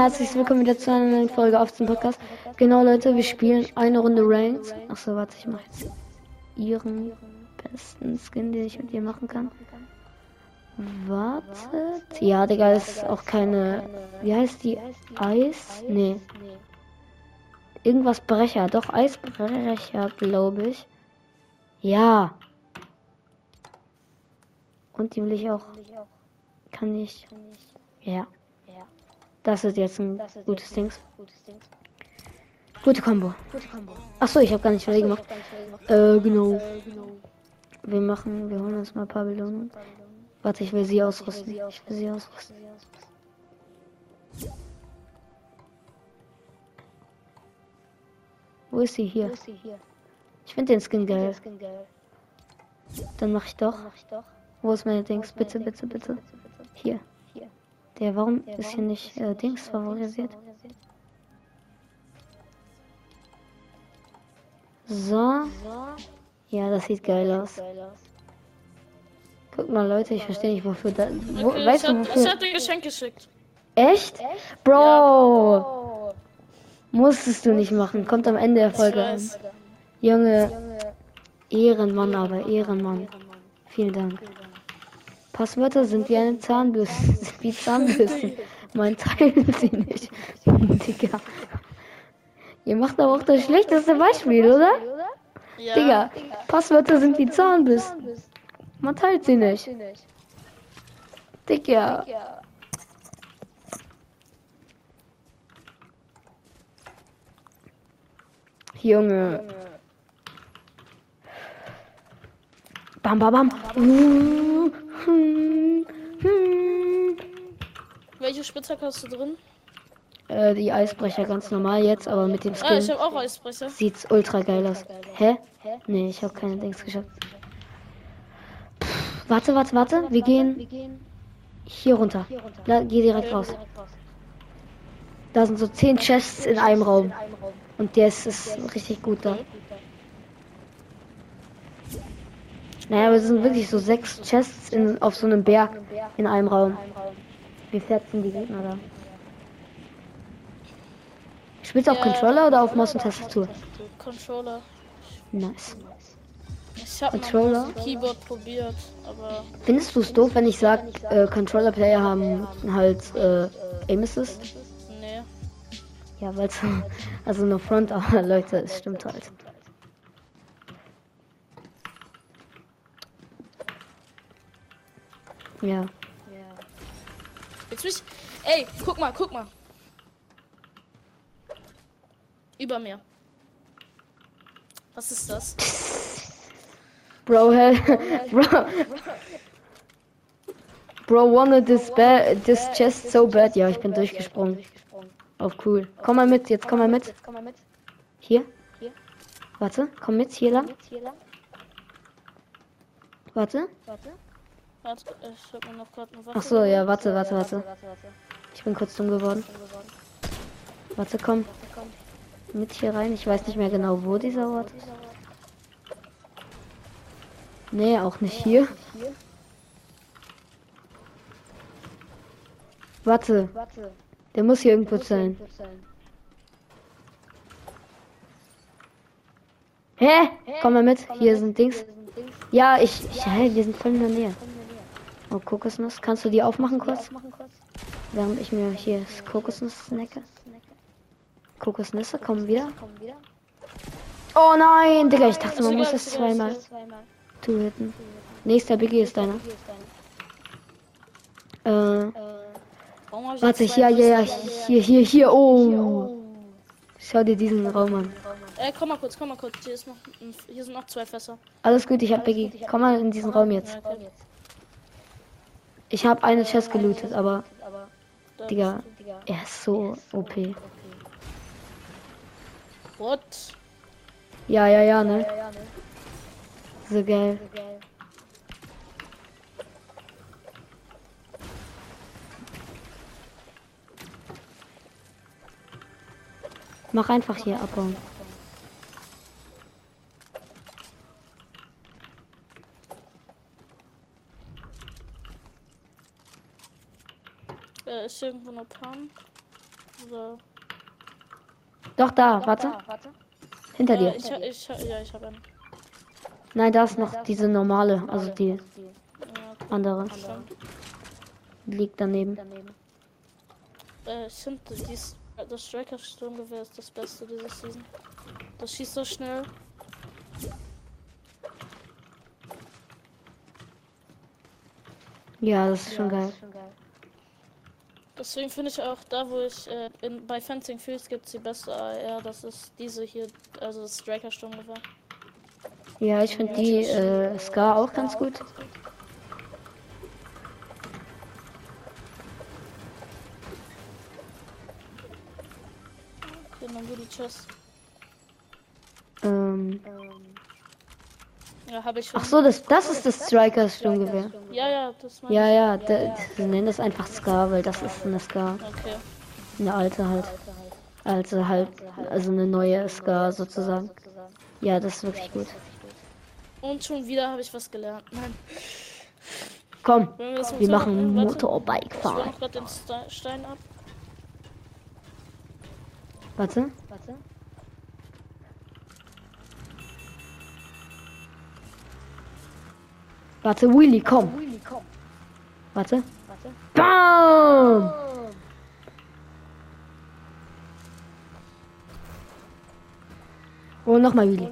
herzlich willkommen wieder zu einer neuen Folge auf dem Podcast. Genau, Leute, wir spielen eine Runde Ranked. Achso, warte, ich mache jetzt ihren besten Skin, den ich mit ihr machen kann. Wartet. Ja, Digga, ist auch keine. Wie heißt die? Eis? Nee. Irgendwas Brecher. Doch, Eisbrecher, glaube ich. Ja. Und die will ich auch. Kann ich. Ja. Das ist jetzt ein gutes Ding. Gute Combo. Achso, ich habe gar nicht fertig gemacht. Äh, genau. Wir machen, wir holen uns mal ein paar Belohnungen. Warte, ich will sie ausrüsten. Ich will sie ausrüsten. Wo ist sie hier? Ich finde den Skin geil. Dann mach ich doch. Wo ist meine Dings? Bitte, bitte, bitte. Hier. Der, warum ist hier nicht äh, Dings favorisiert? So. Ja, das sieht geil aus. Guck mal, Leute, ich verstehe nicht, wofür da. Wo, Okay, weißt ich du, wofür? ich hab dir Geschenk geschickt. Echt? Bro! Musstest du nicht machen. Kommt am Ende der Folge an. Junge, Ehrenmann, aber Ehrenmann. Vielen Dank. Passwörter sind wie eine Zahnbürste. Sind wie Zahnbürsten. Mein teilen sie nicht. Digga. Ihr macht aber auch das schlechteste Beispiel, oder? Ja. Digga, Passwörter sind wie Zahnbürsten. Man teilt sie nicht. Digga. Junge. Bam, bam, bam. Uh, Welche Spitzhacke hast du drin? Äh, die Eisbrecher ganz normal jetzt, aber mit dem Ah, ich Skin habe auch Eisbrecher. sieht's ultra geil aus. Hä? Nee, ich habe keine Dings geschafft. Pff, warte, warte, warte. Wir gehen hier runter. La, geh direkt raus. Da sind so zehn Chests in einem Raum. Und der ist, ist richtig gut da. Naja, aber es sind wirklich so sechs Chests in, auf so einem Berg in einem Raum. Wie fett sind die Gegner da? Spielst du auf Ja. Controller oder auf Maus und Tastatur? Controller. Nice. Ich habe Controller? Keyboard probiert, aber Findest du es doof, wenn ich sag, äh, Controller-Player haben halt äh, Aim Assist? nee. Ja, weil also nur Front, aber Leute, es stimmt halt. Ja. Jetzt mich. Ey, guck mal, guck mal. Über mir. Was ist das? Bro, hell, bro, bro wanted this ba this chest so bad. Ja, ich bin durchgesprungen. Auf cool. Komm mal mit, jetzt komm mal mit. Hier. Warte, komm mit, hier lang. Warte. Warte, ich hab mir noch gerade eine Waffe. Ach so, ja, warte, warte, warte. Ich bin kurz dumm geworden. Warte, komm. Mit hier rein. Ich weiß nicht mehr genau, wo dieser Ort ist. Nee, auch nicht hier. Warte. Der muss hier irgendwo sein. Hä? Komm mal mit. Hier sind Dings. Ja, ich. ich hä, wir sind voll in der Nähe. Oh, Kokosnuss. Kannst du die aufmachen kurz? Während ich mir hier das Kokosnuss snacke. Kokosnüsse kommen wieder. Oh nein, Digga, ich dachte, man muss es zweimal töten. Nächster Biggie ist deiner. Äh, warte, hier, ja, ja, hier, hier, hier, oh. Schau dir diesen Raum an. Äh, komm mal kurz, komm mal kurz. Hier, ist noch, hier sind noch zwei Fässer. Alles gut, ich hab Biggie. Komm mal in diesen Raum jetzt. Ich habe eine Chest gelootet, aber, Digga, er ist so OP. What? Ja, ja, ja, ne? So geil. Mach einfach hier abbauen. Äh, ist irgendwo noch Pan? Oder? Doch, da, warte. Hinter Äh, dir. ich, ich, ja, ich habe einen. Nein, da ist noch diese normale, also die Ja, andere. stimmt. Liegt daneben. Äh, ich finde, dies- das Striker Sturmgewehr ist das Beste dieser Season. Das schießt so schnell. Ja, das ist schon geil. Deswegen finde ich auch da, wo ich äh, in, bei Fencing Fields gibt es die beste AR. Das ist diese hier, also das Striker Sturmgewehr. Ja, ich finde die äh, Scar auch ganz gut. Hier noch die Chest. Ja, habe ich schon. ach so, das, das ist das Striker Sturmgewehr. Ja, ja, das meine Ja, ja, da, sie nennen das einfach Scar, weil das ist eine Scar. Okay. Eine alte halt. Also halt, also eine neue Scar sozusagen. Ja, das ist wirklich gut. Und schon wieder habe ich was gelernt. Nein. Komm, wir wir machen Warte, Motorbike fahren. ab. Warte. Warte, Willy, komm. Warte. Bam! Und nochmal Willy.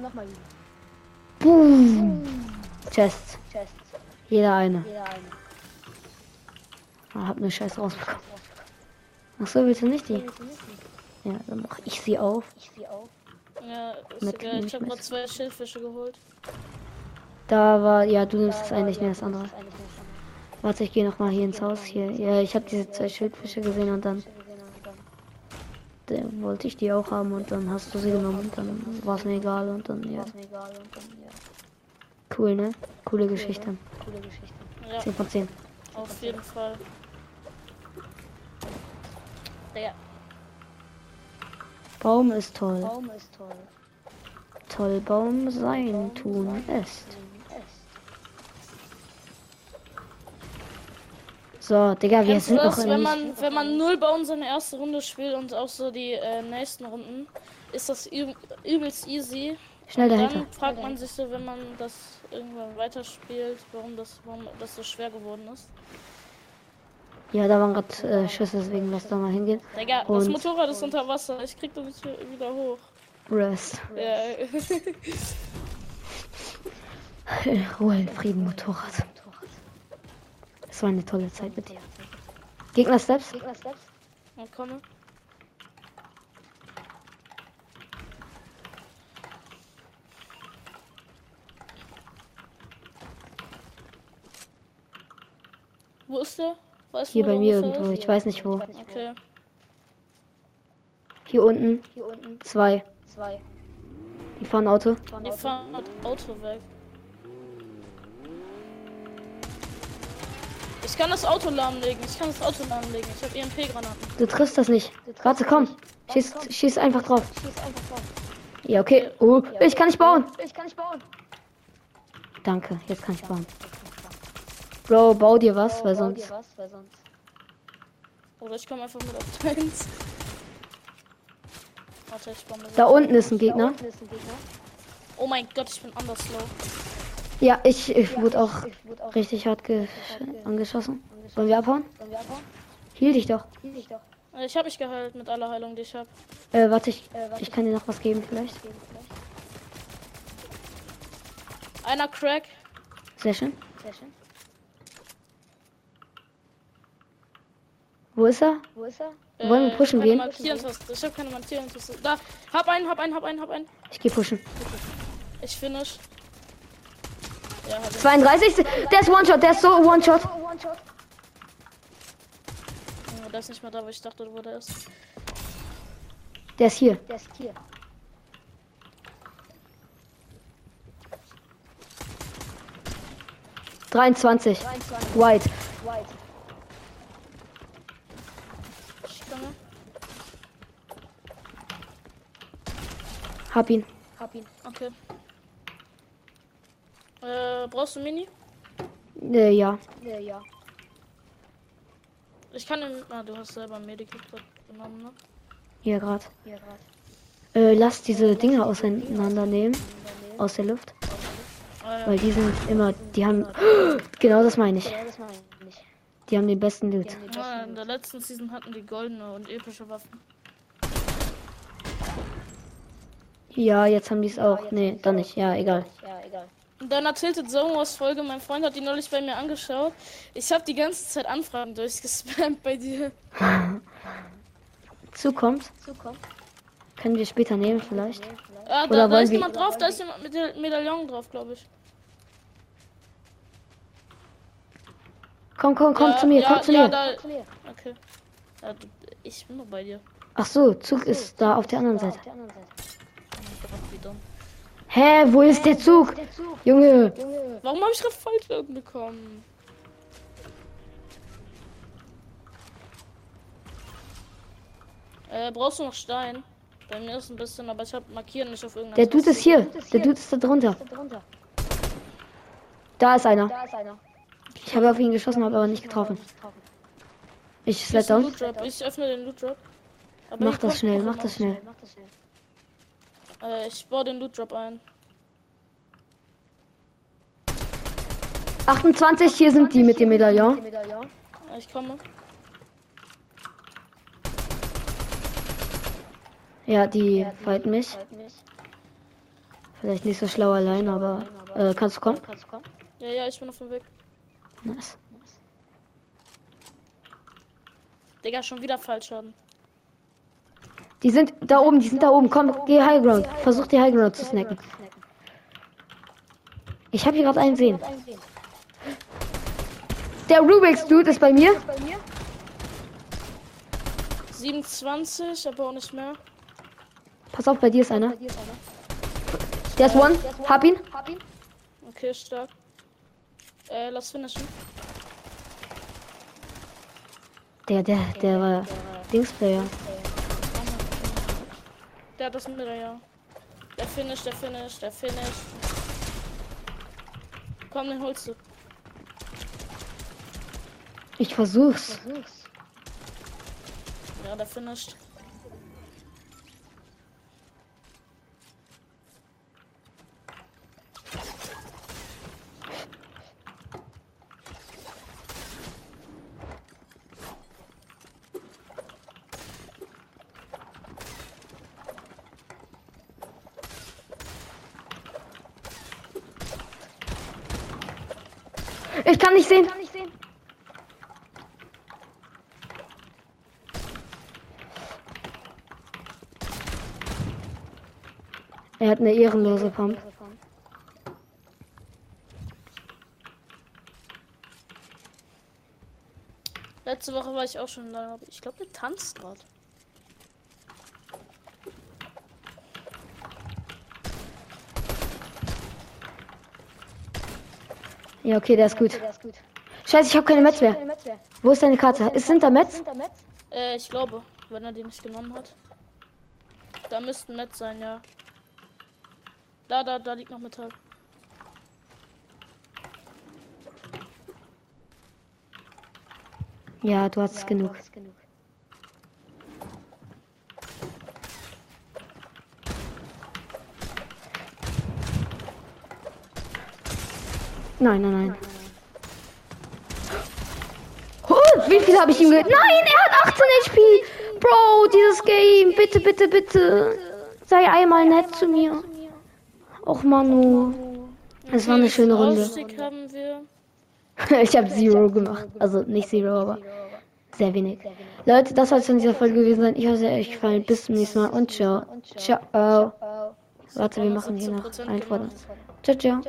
Boom! Chest. Jeder eine. Ah, hab ne Scheiß rausbekommen. Ach so, willst du nicht die? Ja, dann mach ich sie auf. Ja, ist Mit- egal. Ich mit. gerade zwei Schildfische geholt. Da war, ja, du nimmst das eine, ich nehme das andere. Warte, ich gehe noch mal hier ins Haus. Hier, ja, ich habe diese zwei Schildfische gesehen und dann äh, wollte ich die auch haben und dann hast du sie genommen und dann war es mir egal und dann ja. Cool, ne? Coole Geschichte. Ja, 10 von 10. auf jeden Fall. Ja, Baum ist toll. Toll Baum sein tun ist. So, Digga, wir Kennst sind noch das, wenn in. man, wenn man null Baum seine erste Runde spielt und auch so die äh, nächsten Runden, ist das üb übelst easy. Schnell Dann dahinter. fragt man sich so, wenn man das irgendwann weiterspielt, warum das, warum das so schwer geworden ist. Ja, da waren gerade äh, Schüsse, deswegen lass da mal hingehen. Digga, das Und- Motorrad ist unter Wasser. Ich krieg das nicht wieder hoch. Rest. Ja. Ruhe in Frieden, Motorrad. Es war eine tolle Zeit mit dir. Gegner Steps? Und komme. Wo ist der? Weißt Hier bei mir irgendwo. ist? Ich weiß nicht wo. Okay. Hier unten. Zwei. Die fahren Auto. Die fahren das Auto weg. Ich kann das Auto lahmlegen. Ich kann das Auto lahmlegen. Ich habe EMP-Granaten. Du triffst das nicht. Warte, komm. Schieß, schieß einfach drauf. Ja, okay. Oh, ich kann nicht bauen. Danke, jetzt kann ich bauen. Bro, bau dir was, weil sonst. Oder ich komme einfach mit auf deins. Warte, ich baue mir Da unten ist ein Gegner. Oh mein Gott, ich bin anders slow. Ja, ich, ich wurde auch richtig hart ge angeschossen. Wollen wir abhauen? Hielt dich doch. Ich habe mich geheilt mit aller Heilung, die ich habe. Äh, warte, ich, ich kann dir noch was geben vielleicht. Einer Crack. Sehr schön. Wo ist er? Wollen wir Äh, pushen gehen? Ich habe keine Markierentaste. Da, hab einen, hab einen, hab einen, hab einen. Ich gehe pushen. Ich finish. Ja, hab ich. 32. Der ist One-Shot, der ist so One-Shot. Oh, Der ist nicht mehr da, wo ich dachte, wo der ist. Der ist hier. 23. White. Ich komme. Hab ihn. Okay. Äh, brauchst du Mini? Äh, ja. Ich kann den. Ah, du hast selber Medikit genommen, ne? Hier gerade. Äh, lass diese Dinger auseinandernehmen. Aus der Luft. Ah, ja. Weil die sind immer. Die haben. Genau das meine ich. Die haben den besten Loot. Ah, in der letzten Season hatten die goldene und epische Waffen. Ja, jetzt haben die es auch. Nee, dann nicht. Ja, egal. Und dann Tilted Zone Wars Folge, mein Freund hat die neulich bei mir angeschaut. Ich habe die ganze Zeit Anfragen durchgespammt bei dir. Zukommt. Können wir später nehmen, vielleicht. Ah, da, da ist jemand drauf, da ist jemand mit der Medaillon drauf, glaube ich. Komm, komm, komm ja, zu mir, ja, komm zu ja, mir. Da, okay. Ja, ich bin noch bei dir. Ach so, Zug ist da auf der anderen Seite. Gott, wie dumm. Hä, wo ist der Zug? Junge. Warum habe ich gerade Fallschirm bekommen? Äh, brauchst du noch Stein? Bei mir ist ein bisschen, aber ich habe markieren nicht auf irgendeiner Der Dude ist Taste. hier. Der Dude ist da drunter. Da ist einer. Ich habe auf ihn geschossen, habe aber nicht getroffen. Ich slide down. Ich öffne den Loot Drop. Mach das schnell, mach jemand. das schnell. Äh, ich baue den Loot Drop ein. 28, hier sind die mit dem Medaillon. Ja, Ich komme. Ja, die fighten mich. Vielleicht nicht so schlau allein, aber äh, kannst du kommen? Ja, ja, ich bin auf dem Weg. Nice. Digga, schon wieder Fallschaden. Die sind da oben, die sind da oben. Komm, geh High Ground. Versuch die High Ground zu snacken. Ich habe hier gerade einen sehen. Der Rubik's Dude ist bei mir. 27, aber auch nicht mehr. Pass auf, bei dir ist einer. Der ist one. Hab ihn. Okay, stark. Äh, lass finishen. Der, der, der war Dingsplayer. Der hat das mit ja. Der Finish, der Finish, der Finish. Komm, den holst du. Ich versuch's. Ja, der finished. Ich kann nicht sehen. Er hat eine ehrenlose Pump. Letzte Woche war ich auch schon da. Ich glaube, der tanzt gerade. Ja, okay, der ist gut. Scheiße, ich habe keine Metz mehr. Wo ist deine Karte? Ist sind da Metz? Äh, ich glaube, wenn er die nicht genommen hat. Da müssten Metz sein, ja. Da, da, da liegt noch Metall. Ja, du hast genug. Nein, nein, nein. Oh, wie viel habe ich ihm ge... Nein, er hat 18 HP. Bro, dieses Game. Bitte, bitte, bitte. Sei einmal nett zu mir. Och, Manu. Es war eine schöne Runde. Ich habe Zero gemacht. Also nicht Zero, aber sehr wenig. Leute, das soll es in dieser Folge gewesen sein. Ich hoffe, es hat euch gefallen. Bis zum nächsten Mal und ciao. Ciao. Warte, wir machen hier noch 17% ein. Ciao, ciao.